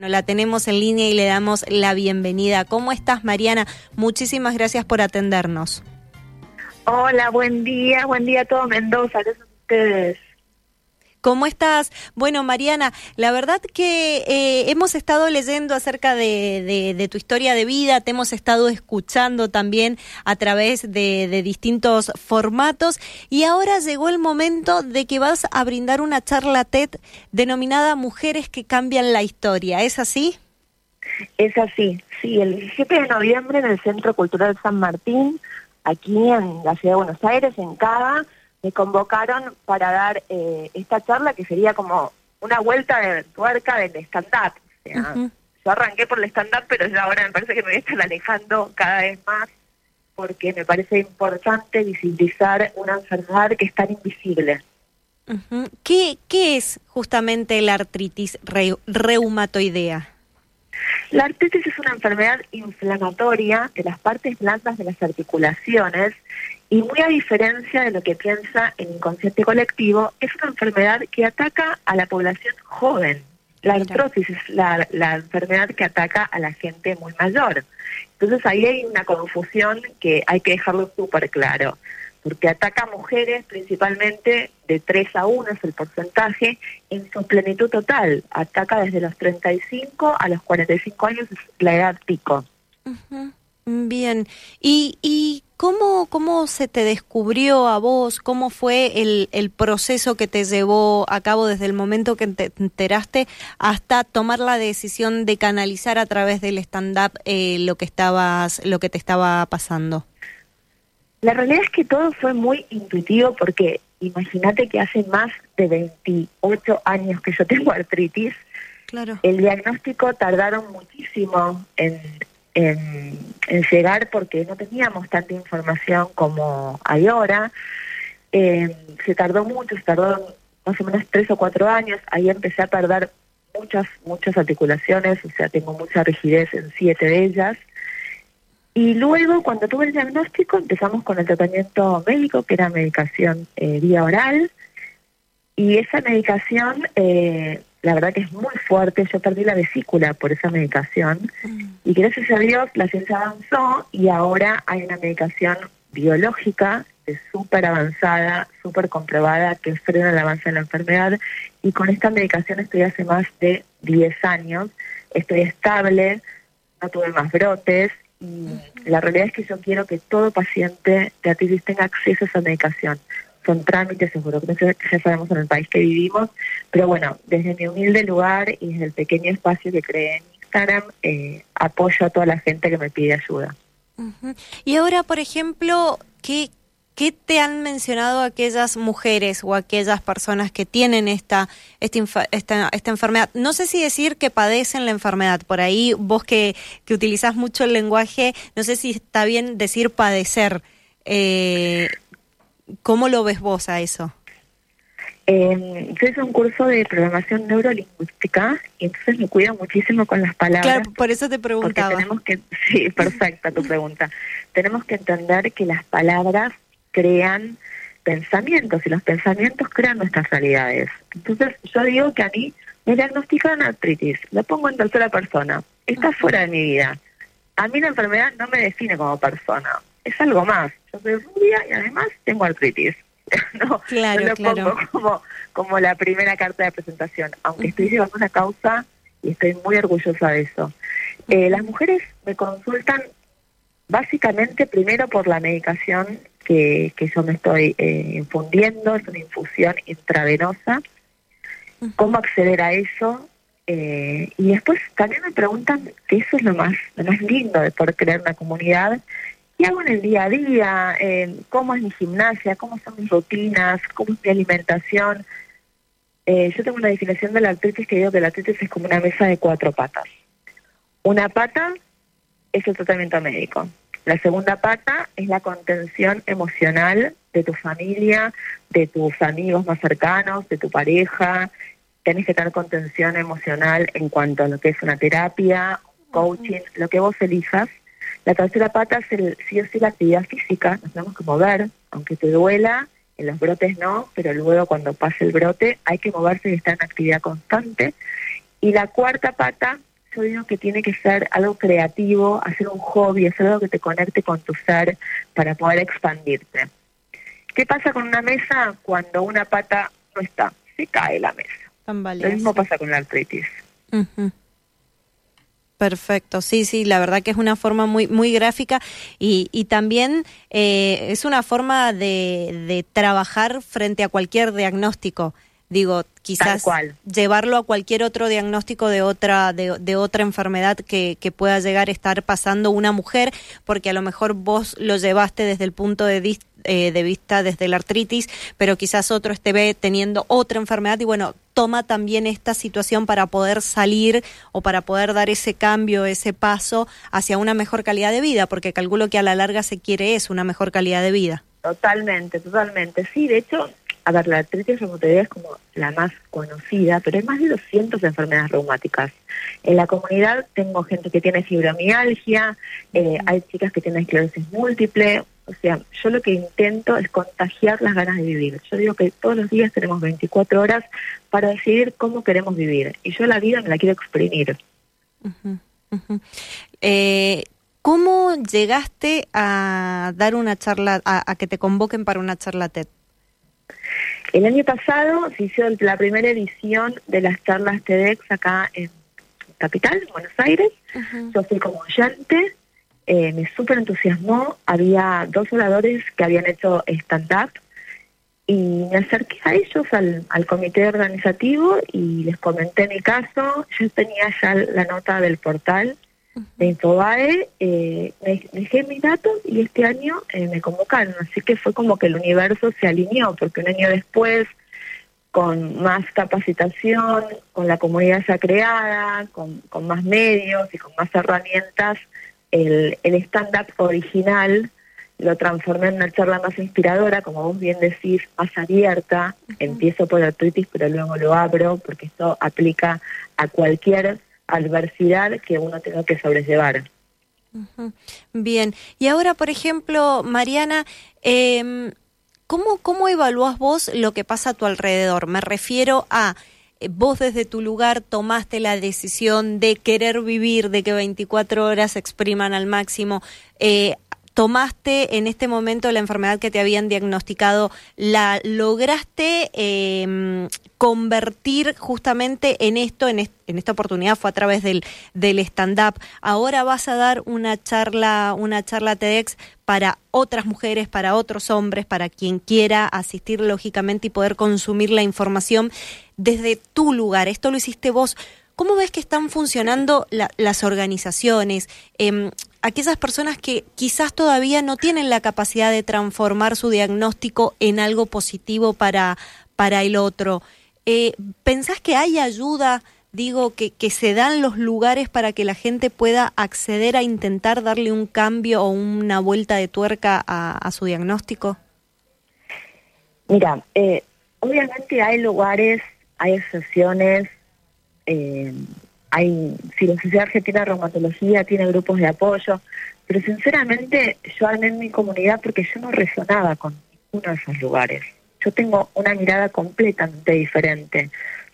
La tenemos en línea y le damos la bienvenida. ¿Cómo estás, Mariana? Muchísimas gracias por atendernos. Hola, buen día, buen día a todos Mendoza, gracias a ustedes. ¿Cómo estás? Bueno, Mariana, la verdad que eh, hemos estado leyendo acerca de, tu historia de vida, te hemos estado escuchando también a través de, distintos formatos y ahora llegó el momento de que vas a brindar una charla TED denominada Mujeres que cambian la historia. ¿Es así? Es así, sí, el 17 de noviembre en el Centro Cultural San Martín, aquí en la ciudad de Buenos Aires, en Cava me convocaron para dar eh, esta charla que sería como una vuelta de tuerca del stand-up. O sea, Yo arranqué por el stand-up, pero ya ahora me parece que me voy a estar alejando cada vez más porque me parece importante visibilizar una enfermedad que es tan invisible. ¿Qué, ¿Qué es justamente la artritis reumatoidea? La artritis es una enfermedad inflamatoria de las partes blandas de las articulaciones y muy a diferencia de lo que piensa el inconsciente colectivo, es una enfermedad que ataca a la población joven. La artrosis es la, la enfermedad que ataca a la gente muy mayor. Entonces ahí hay una confusión que hay que dejarlo súper claro porque ataca a mujeres principalmente de 3 a 1 es el porcentaje en su plenitud total. Ataca desde los 35 a los 45 años, es la edad pico. Bien, ¿y, y cómo, cómo se te descubrió a vos? ¿Cómo fue el, el proceso que te llevó a cabo desde el momento que te enteraste hasta tomar la decisión de canalizar a través del stand-up eh, lo, que estabas, lo que te estaba pasando? La realidad es que todo fue muy intuitivo porque imagínate que hace más de 28 años que yo tengo artritis. Claro. El diagnóstico tardaron muchísimo en, en, llegar porque no teníamos tanta información como hay ahora. Eh, se tardó mucho, se tardó más o menos tres o cuatro años. Ahí empecé a perder muchas, muchas articulaciones, o sea, tengo mucha rigidez en siete de ellas. Y luego, cuando tuve el diagnóstico, empezamos con el tratamiento médico, que era medicación eh, vía oral. Y esa medicación, eh, la verdad que es muy fuerte. Yo perdí la vesícula por esa medicación. Mm. Y gracias a Dios la ciencia avanzó y ahora hay una medicación biológica súper avanzada, súper comprobada, que frena el avance de la enfermedad. Y con esta medicación estoy hace más de 10 años. Estoy estable, no tuve más brotes y la realidad es que yo quiero que todo paciente de artritis tenga acceso a esa medicación. Son trámites, seguro que ya sabemos en el país que vivimos, pero bueno, desde mi humilde lugar y desde el pequeño espacio que creé en Instagram, eh, apoyo a toda la gente que me pide ayuda. Y ahora, por ejemplo, ¿qué, ¿Qué te han mencionado aquellas mujeres o aquellas personas que tienen esta, esta, esta, enfermedad? No sé si decir que padecen la enfermedad, por ahí vos que, que utilizás mucho el lenguaje, no sé si está bien decir padecer. Eh, ¿Cómo lo ves vos a eso? Eh, yo hice un curso de programación neurolingüística y entonces me cuido muchísimo con las palabras. Claro, por eso te preguntaba. tenemos que, sí, perfecta tu pregunta. tenemos que entender que las palabras crean pensamientos y los pensamientos crean nuestras realidades. Entonces yo digo que a mí me diagnostican artritis, lo pongo en tercera persona, está fuera de mi vida. A mí la enfermedad no me define como persona, es algo más. Yo soy rubia y además tengo artritis. no, claro, lo pongo como, como la primera carta de presentación, aunque estoy llevando una causa y estoy muy orgullosa de eso. Eh, las mujeres me consultan básicamente primero por la medicación que, que yo me estoy eh, infundiendo, es una infusión intravenosa, cómo acceder a eso. Eh, y después también me preguntan que eso es lo más, lo más lindo de poder crear una comunidad. ¿Qué hago en el día a día? Eh, ¿Cómo es mi gimnasia? ¿Cómo son mis rutinas? ¿Cómo es mi alimentación? yo tengo una definición de la artritis que digo que la artritis es como una mesa de cuatro patas. Una pata es el tratamiento médico. La segunda pata es la contención emocional de tu familia, de tus amigos más cercanos, de tu pareja. Tienes que tener contención emocional en cuanto a lo que es una terapia, coaching, lo que vos elijas. La tercera pata es el, sí o sí la actividad física, nos tenemos que mover, aunque te duela, en los brotes no, pero luego cuando pase el brote hay que moverse y estar en actividad constante. Y la cuarta pata, yo digo que tiene que ser algo creativo, hacer un hobby, hacer algo que te conecte con tu ser para poder expandirte. ¿Qué pasa con una mesa cuando una pata no está? Se cae la mesa. Lo mismo pasa con la artritis. Perfecto, sí, sí, la verdad que es una forma muy, muy gráfica y, y también eh, es una forma de, de trabajar frente a cualquier diagnóstico. Digo, quizás llevarlo a cualquier otro diagnóstico de otra, de, de otra enfermedad que, que, pueda llegar a estar pasando una mujer, porque a lo mejor vos lo llevaste desde el punto de, eh, de vista desde la artritis, pero quizás otro esté teniendo otra enfermedad y bueno, toma también esta situación para poder salir o para poder dar ese cambio, ese paso hacia una mejor calidad de vida, porque calculo que a la larga se quiere es una mejor calidad de vida. Totalmente, totalmente. Sí, de hecho, a ver, la artritis reumatoidea es como la más conocida, pero hay más de 200 enfermedades reumáticas. En la comunidad tengo gente que tiene fibromialgia, eh, hay chicas que tienen esclerosis múltiple, o sea, yo lo que intento es contagiar las ganas de vivir. Yo digo que todos los días tenemos 24 horas para decidir cómo queremos vivir, y yo la vida me la quiero exprimir. Eh, ¿Cómo llegaste a dar una charla, a, a que te convoquen para una charla TED? El año pasado se hizo la primera edición de las charlas TEDx acá en Capital, Buenos Aires. Yo fui como oyente, eh, me súper entusiasmó. Había dos oradores que habían hecho stand-up y me acerqué a ellos, al, al, comité organizativo, y les comenté mi caso. Yo tenía ya la nota del portal de Infobae, eh, dejé mis datos y este año eh, me convocaron, así que fue como que el universo se alineó, porque un año después, con más capacitación, con la comunidad ya creada, con, con más medios y con más herramientas, el, el stand-up original lo transformé en una charla más inspiradora, como vos bien decís, más abierta. Empiezo por artritis, pero luego lo abro, porque esto aplica a cualquier adversidad que uno tenga que sobrellevar. Bien, y ahora, por ejemplo, Mariana, eh, ¿cómo, ¿cómo evalúas vos lo que pasa a tu alrededor? Me refiero a eh, vos desde tu lugar tomaste la decisión de querer vivir, de que 24 horas expriman al máximo. Eh, tomaste en este momento la enfermedad que te habían diagnosticado, la lograste eh, convertir justamente en esto, en, esta oportunidad fue a través del, stand-up. Ahora vas a dar una charla, una charla TEDx para otras mujeres, para otros hombres, para quien quiera asistir lógicamente y poder consumir la información desde tu lugar. Esto lo hiciste vos. ¿Cómo ves que están funcionando la, las organizaciones? Eh, aquellas personas que quizás todavía no tienen la capacidad de transformar su diagnóstico en algo positivo para, para el otro. Eh, ¿Pensás que hay ayuda, digo, que, que se dan los lugares para que la gente pueda acceder a intentar darle un cambio o una vuelta de tuerca a, su diagnóstico? Mira, eh, obviamente hay lugares, hay asociaciones, eh, hay, Sociedad Argentina Reumatología tiene grupos de apoyo, pero sinceramente yo armé en mi comunidad porque yo no resonaba con ninguno de esos lugares. Yo tengo una mirada completamente diferente.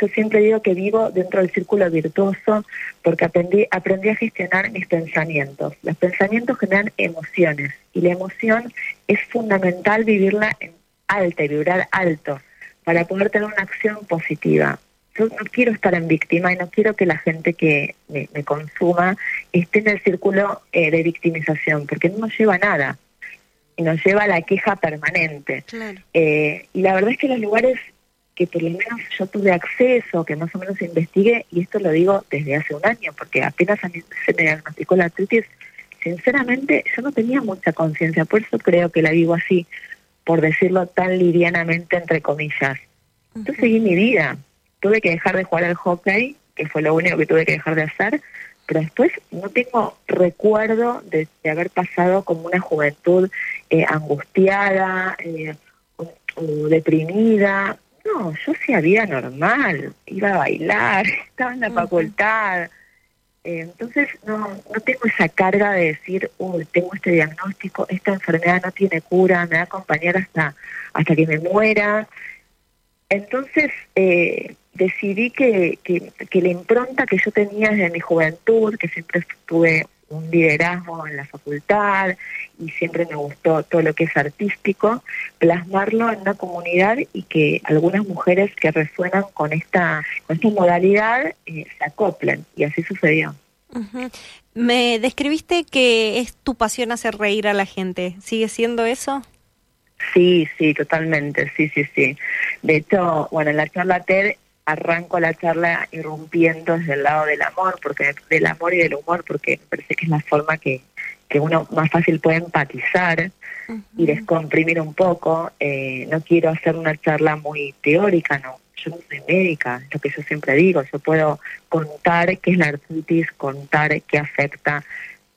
Yo siempre digo que vivo dentro del círculo virtuoso porque aprendí, aprendí a gestionar mis pensamientos. Los pensamientos generan emociones y la emoción es fundamental vivirla en alta y vibrar alto para poder tener una acción positiva yo no quiero estar en víctima y no quiero que la gente que me, consuma esté en el círculo eh, de victimización, porque no nos lleva a nada. Y nos lleva a la queja permanente. Eh, y la verdad es que los lugares que por lo menos yo tuve acceso, que más o menos investigué, y esto lo digo desde hace un año, porque apenas a mí se me diagnosticó la artritis, sinceramente yo no tenía mucha conciencia, por eso creo que la digo así, por decirlo tan livianamente entre comillas. Yo seguí mi vida, tuve que dejar de jugar al hockey, que fue lo único que tuve que dejar de hacer, pero después no tengo recuerdo de, haber pasado como una juventud eh, angustiada eh, o, deprimida. No, yo hacía vida normal, iba a bailar, estaba en la facultad. Eh, entonces no, no tengo esa carga de decir, uy, tengo este diagnóstico, esta enfermedad no tiene cura, me va a acompañar hasta, hasta que me muera. Entonces, eh, decidí que, que, que la impronta que yo tenía desde mi juventud, que siempre tuve un liderazgo en la facultad y siempre me gustó todo lo que es artístico, plasmarlo en una comunidad y que algunas mujeres que resuenan con esta, con esta modalidad eh, se acoplen y así sucedió. Me describiste que es tu pasión hacer reír a la gente. ¿Sigue siendo eso? Sí, sí, totalmente, sí, sí, sí. De hecho, bueno, en la charla TED arranco la charla irrumpiendo desde el lado del amor, porque del amor y del humor, porque me parece que es la forma que, que uno más fácil puede empatizar y descomprimir un poco. Eh, no quiero hacer una charla muy teórica, no. Yo no soy médica, es lo que yo siempre digo. Yo puedo contar qué es la artritis, contar qué afecta,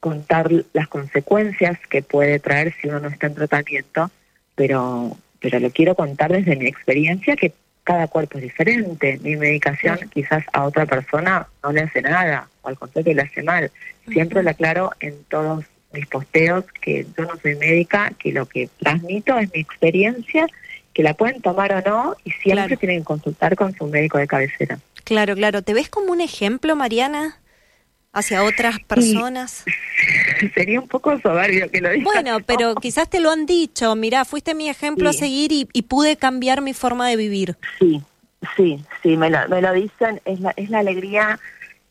contar las consecuencias que puede traer si uno no está en tratamiento, pero, pero lo quiero contar desde mi experiencia, que cada cuerpo es diferente. Mi medicación quizás a otra persona no le hace nada, o al contrario le hace mal. Siempre lo aclaro en todos mis posteos que yo no soy médica, que lo que transmito es mi experiencia, que la pueden tomar o no, y siempre tienen que consultar con su médico de cabecera. Claro, claro. ¿Te ves como un ejemplo, Mariana? Hacia otras personas? Sería un poco soberbio que lo diga. Bueno, pero quizás te lo han dicho. Mira, fuiste mi ejemplo a seguir y, pude cambiar mi forma de vivir. Sí, sí, sí, me lo, me lo dicen. Es la, es la alegría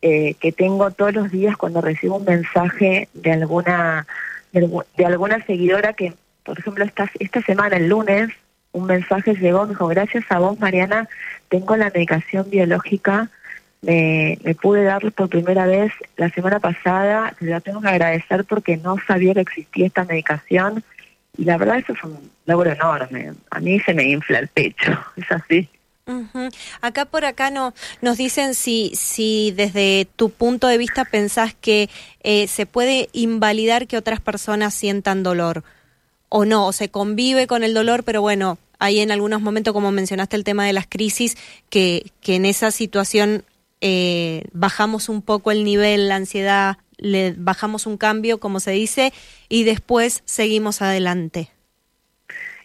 eh, que tengo todos los días cuando recibo un mensaje de alguna de, alguna seguidora que, por ejemplo, esta, esta semana, el lunes, un mensaje llegó, me dijo, gracias a vos, Mariana, tengo la medicación biológica me, pude dar por primera vez la semana pasada, la tengo que agradecer porque no sabía que existía esta medicación y la verdad eso es un logro enorme. A mí se me infla el pecho, es así. Acá por acá no, nos dicen si, si desde tu punto de vista pensás que eh, se puede invalidar que otras personas sientan dolor o no, o se convive con el dolor, pero bueno, hay en algunos momentos, como mencionaste el tema de las crisis, que, que en esa situación eh, bajamos un poco el nivel, la ansiedad, le bajamos un cambio, como se dice, y después seguimos adelante.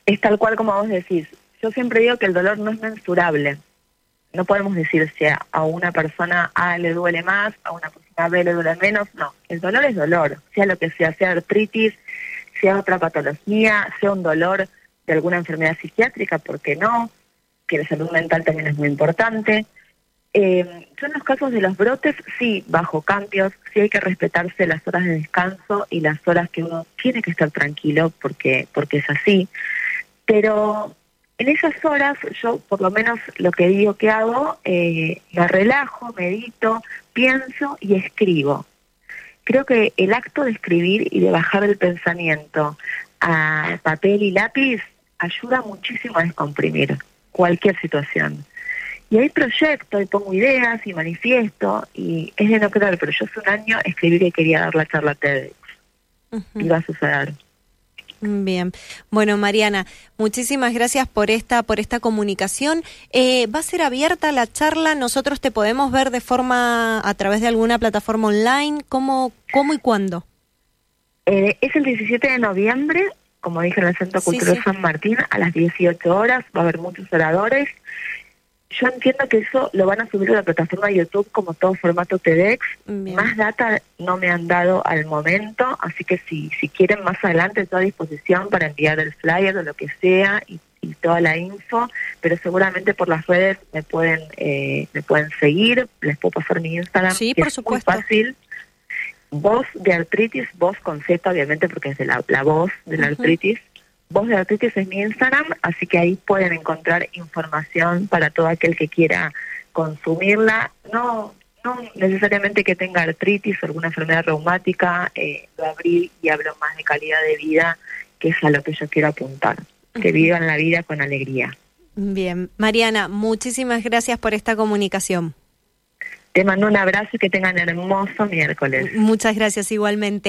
Es tal cual como vos decís. Yo siempre digo que el dolor no es mensurable. No podemos decir si a una persona A le duele más, a una persona B le duele menos. No, el dolor es dolor, sea lo que sea, sea artritis, sea otra patología, sea un dolor de alguna enfermedad psiquiátrica, porque no? Que la salud mental también es muy importante. Eh, yo en los casos de los brotes, sí, bajo cambios, sí hay que respetarse las horas de descanso y las horas que uno tiene que estar tranquilo porque, porque es así. Pero en esas horas yo por lo menos lo que digo que hago, eh, me relajo, medito, pienso y escribo. Creo que el acto de escribir y de bajar el pensamiento a papel y lápiz ayuda muchísimo a descomprimir cualquier situación. Y hay proyectos, y pongo ideas y manifiesto, y es de no creer, pero yo hace un año escribí que quería dar la charla TEDx. Y va a suceder. Bien, bueno Mariana, muchísimas gracias por esta por esta comunicación. Eh, ¿Va a ser abierta la charla? Nosotros te podemos ver de forma a través de alguna plataforma online. ¿Cómo cómo y cuándo? Eh, es el 17 de noviembre, como dije en el Centro Cultural San Martín, a las 18 horas. Va a haber muchos oradores yo entiendo que eso lo van a subir a la plataforma de YouTube como todo formato TEDx. Más data no me han dado al momento, así que si, si quieren más adelante estoy a disposición para enviar el flyer o lo que sea y, toda la info, pero seguramente por las redes me pueden eh, me pueden seguir, les puedo pasar mi Instagram, sí, por supuesto. es muy fácil. Voz de artritis, voz con Z obviamente porque es de la, voz de la artritis Voz de Artritis es mi Instagram, así que ahí pueden encontrar información para todo aquel que quiera consumirla. No, no necesariamente que tenga artritis o alguna enfermedad reumática, eh, lo abrí y hablo más de calidad de vida, que es a lo que yo quiero apuntar, que vivan la vida con alegría. Bien, Mariana, muchísimas gracias por esta comunicación. Te mando un abrazo y que tengan hermoso miércoles. Muchas gracias igualmente.